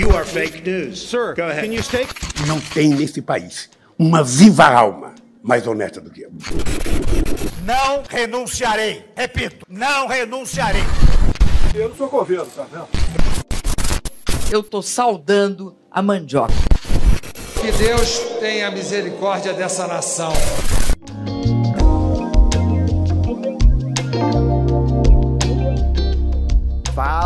You are fake news. Sir, Go ahead. can you state? Não tem nesse país uma viva alma mais honesta do que eu. Não renunciarei. Repito, não renunciarei. Eu não sou governo, tá vendo? Eu tô saudando a mandioca. Que Deus tenha misericórdia dessa nação.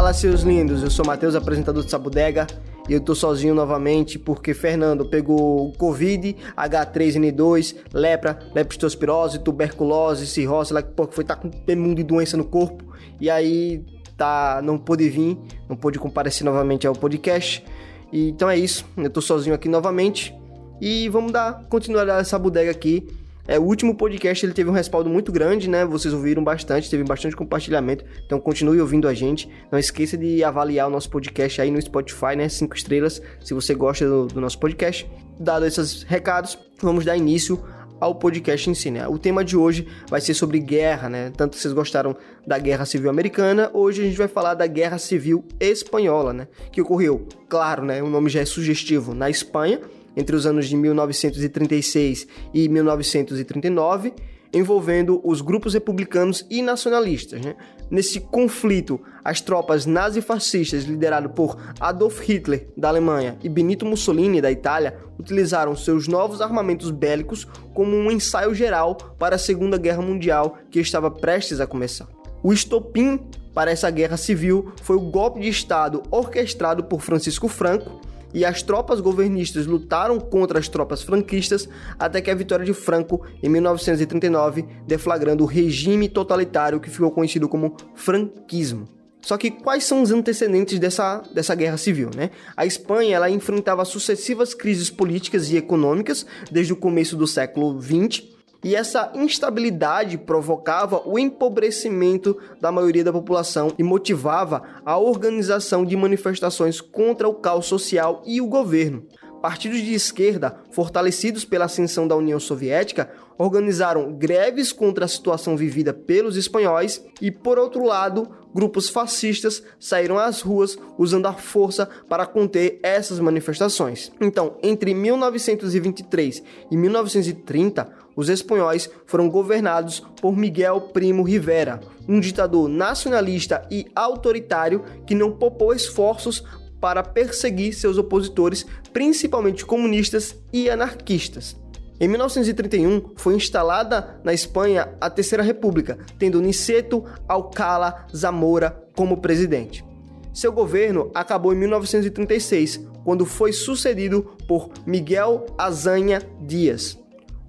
Fala, seus lindos. Eu sou Matheus, apresentador de Sabudega, e eu tô sozinho novamente porque Fernando pegou Covid, H3N2, lepra, leptospirose, tuberculose, cirrose, lá que foi tá com um mundo de doença no corpo. E aí tá não pôde vir, não pôde comparecer novamente ao podcast. E, então é isso. Eu tô sozinho aqui novamente e vamos dar continuidade a essa bodega aqui. É, o último podcast ele teve um respaldo muito grande, né? Vocês ouviram bastante, teve bastante compartilhamento. Então continue ouvindo a gente. Não esqueça de avaliar o nosso podcast aí no Spotify, né? Cinco estrelas, se você gosta do, do nosso podcast. Dado esses recados, vamos dar início ao podcast em si, né? O tema de hoje vai ser sobre guerra, né? Tanto vocês gostaram da Guerra Civil Americana, hoje a gente vai falar da Guerra Civil Espanhola, né? Que ocorreu, claro, né? O nome já é sugestivo, na Espanha, entre os anos de 1936 e 1939, envolvendo os grupos republicanos e nacionalistas. Né? Nesse conflito, as tropas nazifascistas, lideradas por Adolf Hitler, da Alemanha, e Benito Mussolini, da Itália, utilizaram seus novos armamentos bélicos como um ensaio geral para a Segunda Guerra Mundial que estava prestes a começar. O estopim para essa guerra civil foi o golpe de Estado orquestrado por Francisco Franco, e as tropas governistas lutaram contra as tropas franquistas até que a vitória de Franco em 1939 deflagrando o regime totalitário que ficou conhecido como franquismo. Só que quais são os antecedentes dessa, dessa guerra civil, né? A Espanha ela enfrentava sucessivas crises políticas e econômicas desde o começo do século XX e essa instabilidade provocava o empobrecimento da maioria da população e motivava a organização de manifestações contra o caos social e o governo. Partidos de esquerda, fortalecidos pela ascensão da União Soviética, organizaram greves contra a situação vivida pelos espanhóis e, por outro lado, grupos fascistas saíram às ruas usando a força para conter essas manifestações. Então, entre 1923 e 1930, os espanhóis foram governados por Miguel Primo Rivera, um ditador nacionalista e autoritário que não poupou esforços para perseguir seus opositores, principalmente comunistas e anarquistas. Em 1931, foi instalada na Espanha a Terceira República, tendo Niceto Alcala Zamora como presidente. Seu governo acabou em 1936, quando foi sucedido por Miguel Azanha Dias.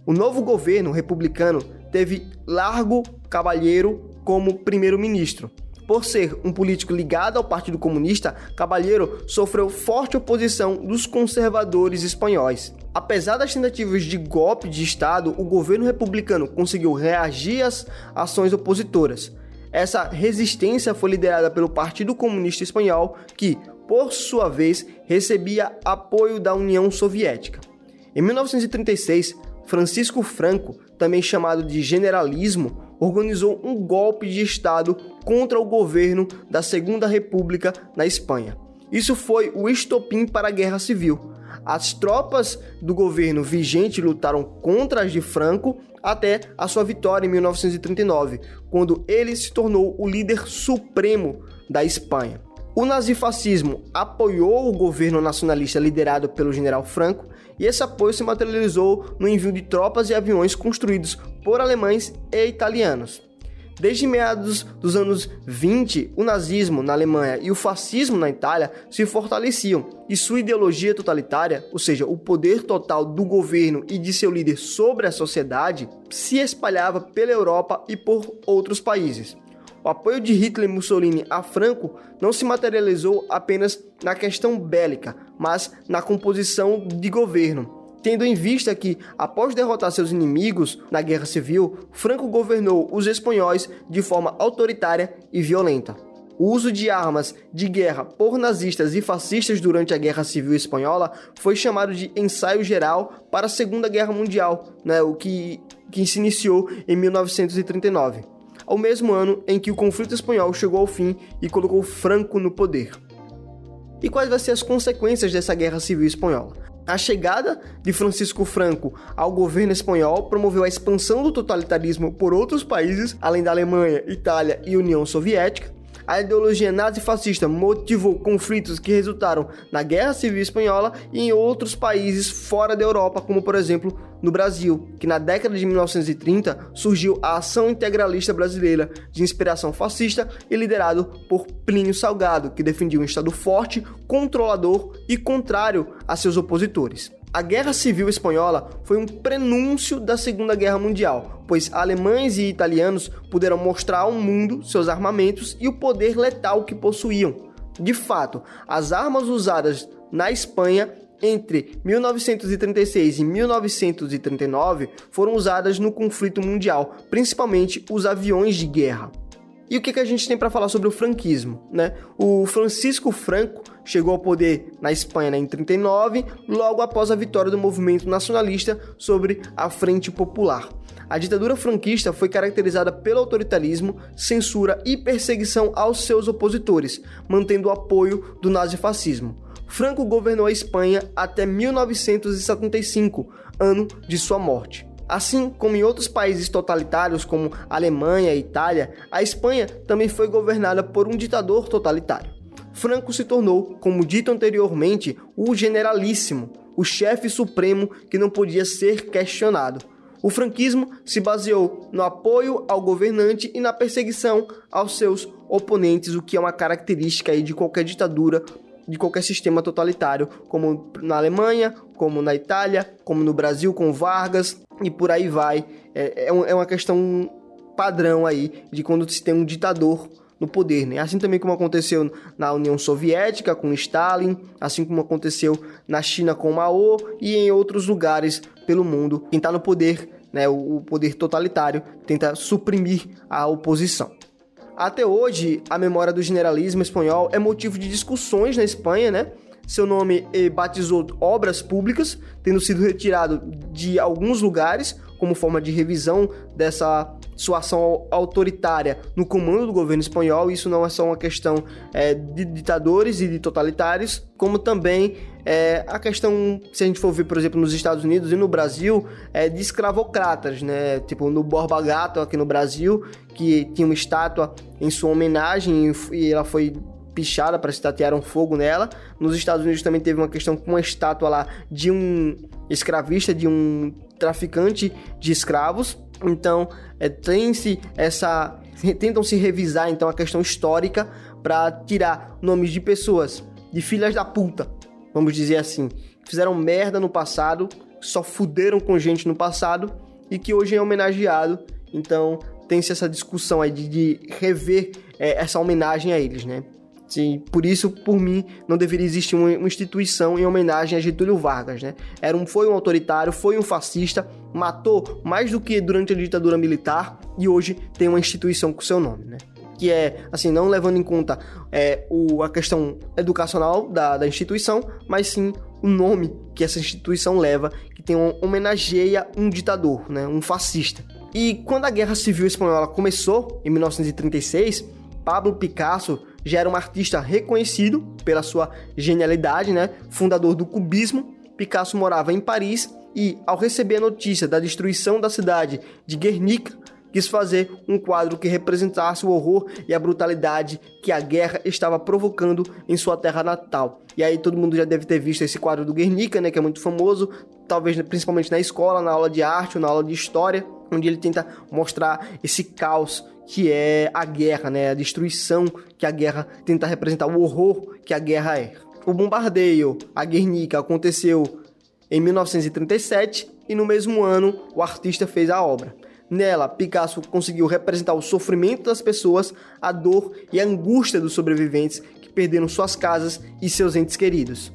O novo governo republicano teve Largo Cabalheiro como primeiro-ministro. Por ser um político ligado ao Partido Comunista, Cabalheiro sofreu forte oposição dos conservadores espanhóis. Apesar das tentativas de golpe de Estado, o governo republicano conseguiu reagir às ações opositoras. Essa resistência foi liderada pelo Partido Comunista Espanhol, que, por sua vez, recebia apoio da União Soviética. Em 1936, Francisco Franco, também chamado de generalismo, organizou um golpe de Estado contra o governo da Segunda República na Espanha. Isso foi o estopim para a Guerra Civil. As tropas do governo vigente lutaram contra as de Franco até a sua vitória em 1939, quando ele se tornou o líder supremo da Espanha. O nazifascismo apoiou o governo nacionalista liderado pelo general Franco, e esse apoio se materializou no envio de tropas e aviões construídos por alemães e italianos. Desde meados dos anos 20, o nazismo na Alemanha e o fascismo na Itália se fortaleciam, e sua ideologia totalitária, ou seja, o poder total do governo e de seu líder sobre a sociedade, se espalhava pela Europa e por outros países. O apoio de Hitler e Mussolini a Franco não se materializou apenas na questão bélica, mas na composição de governo. Tendo em vista que, após derrotar seus inimigos na Guerra Civil, Franco governou os espanhóis de forma autoritária e violenta. O uso de armas de guerra por nazistas e fascistas durante a Guerra Civil Espanhola foi chamado de ensaio geral para a Segunda Guerra Mundial, né, o que, que se iniciou em 1939 ao mesmo ano em que o conflito espanhol chegou ao fim e colocou Franco no poder. e quais vão ser as consequências dessa guerra civil espanhola. A chegada de Francisco Franco ao governo espanhol promoveu a expansão do totalitarismo por outros países, além da Alemanha, Itália e União Soviética. A ideologia nazifascista motivou conflitos que resultaram na Guerra Civil Espanhola e em outros países fora da Europa, como por exemplo no Brasil, que na década de 1930 surgiu a Ação Integralista Brasileira, de inspiração fascista e liderado por Plínio Salgado, que defendia um Estado forte, controlador e contrário a seus opositores. A Guerra Civil Espanhola foi um prenúncio da Segunda Guerra Mundial, pois alemães e italianos puderam mostrar ao mundo seus armamentos e o poder letal que possuíam. De fato, as armas usadas na Espanha entre 1936 e 1939 foram usadas no conflito mundial, principalmente os aviões de guerra. E o que, que a gente tem para falar sobre o franquismo? Né? O Francisco Franco chegou ao poder na Espanha né, em 39, logo após a vitória do movimento nacionalista sobre a Frente Popular. A ditadura franquista foi caracterizada pelo autoritarismo, censura e perseguição aos seus opositores, mantendo o apoio do nazifascismo. Franco governou a Espanha até 1975, ano de sua morte. Assim como em outros países totalitários como Alemanha e Itália, a Espanha também foi governada por um ditador totalitário. Franco se tornou, como dito anteriormente, o generalíssimo, o chefe supremo que não podia ser questionado. O franquismo se baseou no apoio ao governante e na perseguição aos seus oponentes, o que é uma característica de qualquer ditadura de qualquer sistema totalitário, como na Alemanha, como na Itália, como no Brasil com Vargas e por aí vai. É, é, é uma questão padrão aí de quando se tem um ditador no poder, né? Assim também como aconteceu na União Soviética com Stalin, assim como aconteceu na China com Mao e em outros lugares pelo mundo. Quem está no poder, né, o poder totalitário, tenta suprimir a oposição. Até hoje, a memória do generalismo espanhol é motivo de discussões na Espanha, né? Seu nome batizou obras públicas, tendo sido retirado de alguns lugares como forma de revisão dessa sua ação autoritária no comando do governo espanhol. Isso não é só uma questão é, de ditadores e de totalitários, como também é, a questão, se a gente for ver, por exemplo, nos Estados Unidos e no Brasil, é, de escravocratas, né? Tipo no Borba Gato aqui no Brasil, que tinha uma estátua em sua homenagem e ela foi pichada para se tatearam fogo nela. Nos Estados Unidos também teve uma questão com uma estátua lá de um escravista, de um traficante de escravos. Então, é, tem-se essa tentam se revisar então a questão histórica para tirar nomes de pessoas de filhas da puta, vamos dizer assim, que fizeram merda no passado, só fuderam com gente no passado e que hoje é homenageado. Então, tem-se essa discussão aí de, de rever é, essa homenagem a eles, né? Sim, por isso, por mim, não deveria existir uma, instituição em homenagem a Getúlio Vargas, né? Era um, foi um autoritário, foi um fascista, matou mais do que durante a ditadura militar e hoje tem uma instituição com seu nome, né? Que é, assim, não levando em conta é, o, a questão educacional da, da instituição, mas sim o nome que essa instituição leva, que tem um, homenageia um ditador, né? Um fascista. E quando a Guerra Civil Espanhola começou, em 1936, Pablo Picasso já era um artista reconhecido pela sua genialidade, né? Fundador do cubismo, Picasso morava em Paris e, ao receber a notícia da destruição da cidade de Guernica, quis fazer um quadro que representasse o horror e a brutalidade que a guerra estava provocando em sua terra natal. E aí todo mundo já deve ter visto esse quadro do Guernica, né, que é muito famoso, talvez principalmente na escola, na aula de arte ou na aula de história, onde ele tenta mostrar esse caos que é a guerra, né? A destruição que a guerra tenta representar, o horror que a guerra é. O bombardeio a Guernica aconteceu em 1937 e no mesmo ano o artista fez a obra. Nela, Picasso conseguiu representar o sofrimento das pessoas, a dor e a angústia dos sobreviventes que perderam suas casas e seus entes queridos.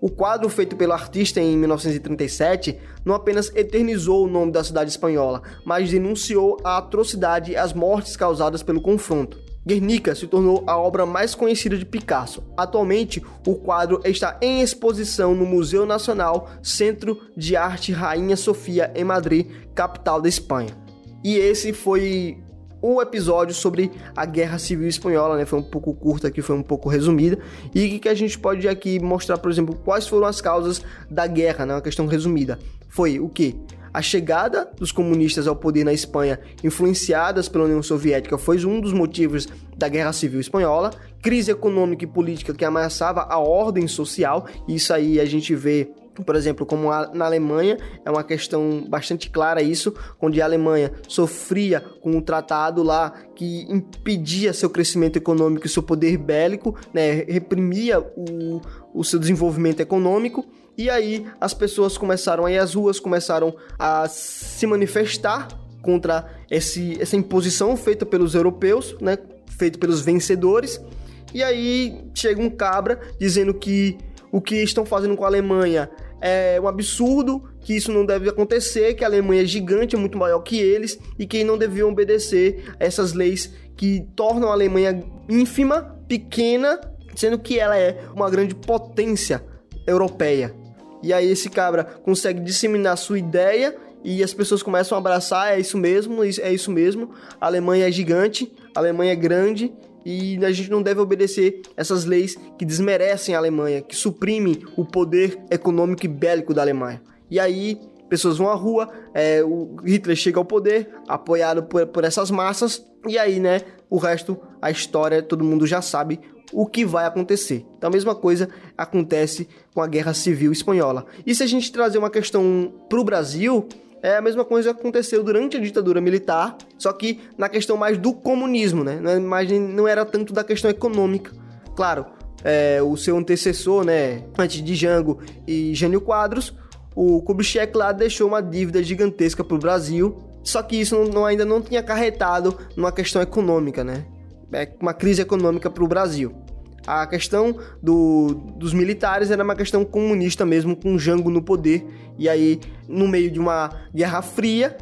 O quadro feito pelo artista em 1937 não apenas eternizou o nome da cidade espanhola, mas denunciou a atrocidade e as mortes causadas pelo confronto. Guernica se tornou a obra mais conhecida de Picasso. Atualmente, o quadro está em exposição no Museu Nacional Centro de Arte Rainha Sofia, em Madrid, capital da Espanha. E esse foi o episódio sobre a Guerra Civil Espanhola, né? Foi um pouco curta aqui, foi um pouco resumida. E que a gente pode aqui mostrar, por exemplo, quais foram as causas da guerra, né? Uma questão resumida. Foi o que? A chegada dos comunistas ao poder na Espanha, influenciadas pela União Soviética, foi um dos motivos da Guerra Civil Espanhola. Crise econômica e política que ameaçava a ordem social. Isso aí a gente vê por exemplo, como na Alemanha, é uma questão bastante clara isso, onde a Alemanha sofria com um tratado lá que impedia seu crescimento econômico e seu poder bélico, né, reprimia o, o seu desenvolvimento econômico, e aí as pessoas começaram a ir às ruas, começaram a se manifestar contra esse, essa imposição feita pelos europeus, né, feita pelos vencedores. E aí chega um cabra dizendo que o que estão fazendo com a Alemanha é um absurdo, que isso não deve acontecer, que a Alemanha é gigante, é muito maior que eles e que não deviam obedecer a essas leis que tornam a Alemanha ínfima, pequena, sendo que ela é uma grande potência europeia. E aí esse cabra consegue disseminar sua ideia e as pessoas começam a abraçar, é isso mesmo, é isso mesmo. A Alemanha é gigante, a Alemanha é grande e a gente não deve obedecer essas leis que desmerecem a Alemanha, que suprimem o poder econômico e bélico da Alemanha. E aí pessoas vão à rua, é, o Hitler chega ao poder, apoiado por, por essas massas, e aí, né, o resto, a história, todo mundo já sabe o que vai acontecer. Então a mesma coisa acontece com a Guerra Civil Espanhola. E se a gente trazer uma questão para o Brasil, é a mesma coisa que aconteceu durante a ditadura militar, só que na questão mais do comunismo, né? Mas não era tanto da questão econômica. Claro, é, o seu antecessor, né, antes de Jango e Jânio Quadros, o Kubitschek lá deixou uma dívida gigantesca para o Brasil, só que isso não, ainda não tinha acarretado numa questão econômica, né? É uma crise econômica para o Brasil. A questão do, dos militares era uma questão comunista mesmo, com Jango no poder. E aí, no meio de uma guerra fria,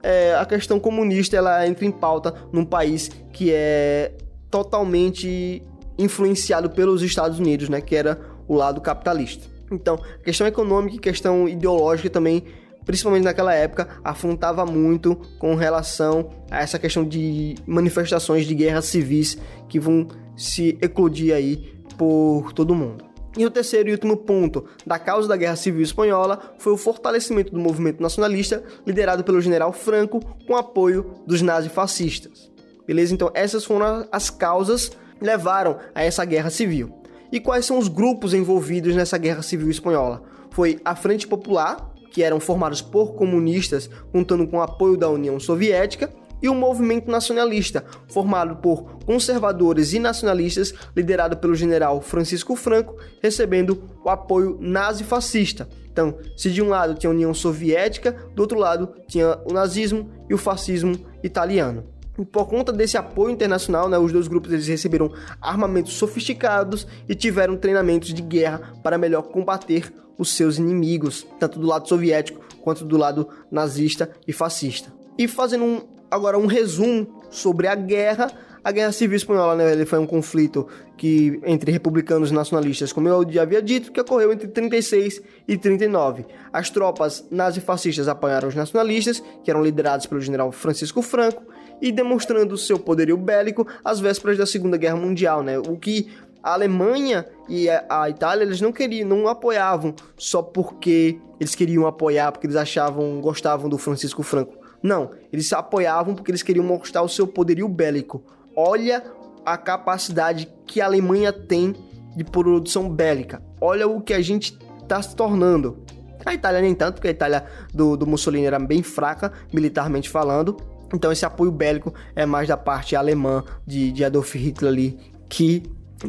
é, a questão comunista ela entra em pauta num país que é totalmente influenciado pelos Estados Unidos, né? Que era o lado capitalista. Então, questão econômica e questão ideológica também principalmente naquela época, afrontava muito com relação a essa questão de manifestações de guerras civis que vão se eclodir aí por todo mundo. E o terceiro e último ponto da causa da Guerra Civil Espanhola foi o fortalecimento do movimento nacionalista liderado pelo general Franco com apoio dos nazifascistas. Beleza? Então essas foram as causas que levaram a essa guerra civil. E quais são os grupos envolvidos nessa guerra civil espanhola? Foi a Frente Popular, que eram formados por comunistas, contando com o apoio da União Soviética, e o movimento nacionalista, formado por conservadores e nacionalistas, liderado pelo general Francisco Franco, recebendo o apoio nazi-fascista. Então, se de um lado tinha a União Soviética, do outro lado tinha o nazismo e o fascismo italiano. E por conta desse apoio internacional, né, os dois grupos eles receberam armamentos sofisticados e tiveram treinamentos de guerra para melhor combater os seus inimigos, tanto do lado soviético quanto do lado nazista e fascista. E fazendo um, agora um resumo sobre a guerra, a Guerra Civil Espanhola né, foi um conflito que entre republicanos e nacionalistas, como eu já havia dito, que ocorreu entre 36 e 39. As tropas nazifascistas apoiaram os nacionalistas, que eram liderados pelo general Francisco Franco, e demonstrando seu poderio bélico às vésperas da Segunda Guerra Mundial, né? O que a Alemanha e a Itália eles não queriam, não apoiavam só porque eles queriam apoiar, porque eles achavam, gostavam do Francisco Franco. Não, eles apoiavam porque eles queriam mostrar o seu poderio bélico. Olha a capacidade que a Alemanha tem de produção bélica. Olha o que a gente está se tornando. A Itália nem tanto, porque a Itália do, do Mussolini era bem fraca, militarmente falando. Então esse apoio bélico é mais da parte alemã de, de Adolf Hitler ali, que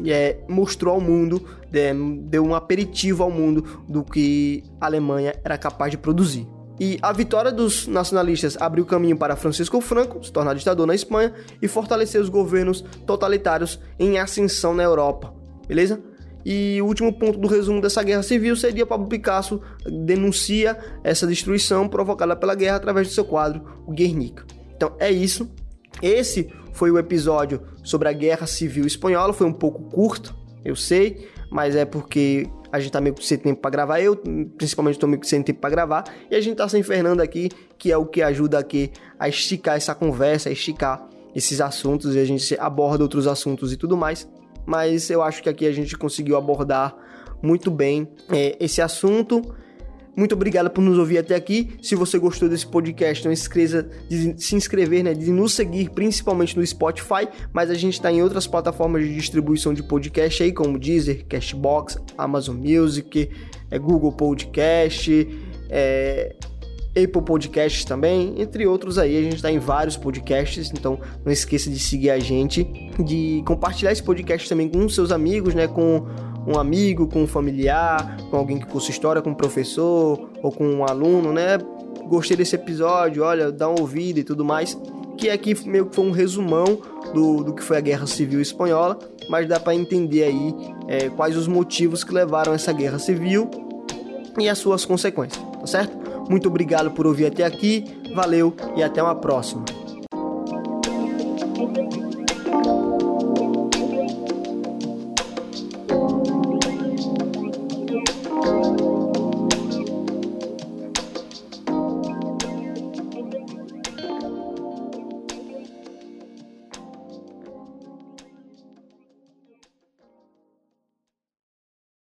é, mostrou ao mundo, é, deu um aperitivo ao mundo do que a Alemanha era capaz de produzir. E a vitória dos nacionalistas abriu caminho para Francisco Franco se tornar ditador na Espanha e fortalecer os governos totalitários em ascensão na Europa. Beleza? E o último ponto do resumo dessa guerra civil seria Pablo Picasso denuncia essa destruição provocada pela guerra através do seu quadro, o Guernica. Então é isso. Esse foi o episódio sobre a Guerra Civil Espanhola. Foi um pouco curto, eu sei, mas é porque a gente tá meio que sem tempo para gravar. Eu, principalmente, tô meio que sem tempo para gravar. E a gente tá sem Fernando aqui, que é o que ajuda aqui a esticar essa conversa, a esticar esses assuntos e a gente aborda outros assuntos e tudo mais. Mas eu acho que aqui a gente conseguiu abordar muito bem é, esse assunto. Muito obrigado por nos ouvir até aqui. Se você gostou desse podcast, não esqueça de se inscrever, né, de nos seguir, principalmente no Spotify, mas a gente está em outras plataformas de distribuição de podcast aí, como Deezer, Cashbox, Amazon Music, é, Google Podcast, é, Apple Podcasts também, entre outros aí. A gente está em vários podcasts, então não esqueça de seguir a gente, de compartilhar esse podcast também com seus amigos, né, com um amigo, com um familiar, com alguém que cursa história, com um professor ou com um aluno, né? Gostei desse episódio, olha, dá uma ouvida e tudo mais. Que aqui meio que foi um resumão do, do que foi a Guerra Civil Espanhola, mas dá para entender aí é, quais os motivos que levaram essa guerra civil e as suas consequências, tá certo? Muito obrigado por ouvir até aqui, valeu e até uma próxima.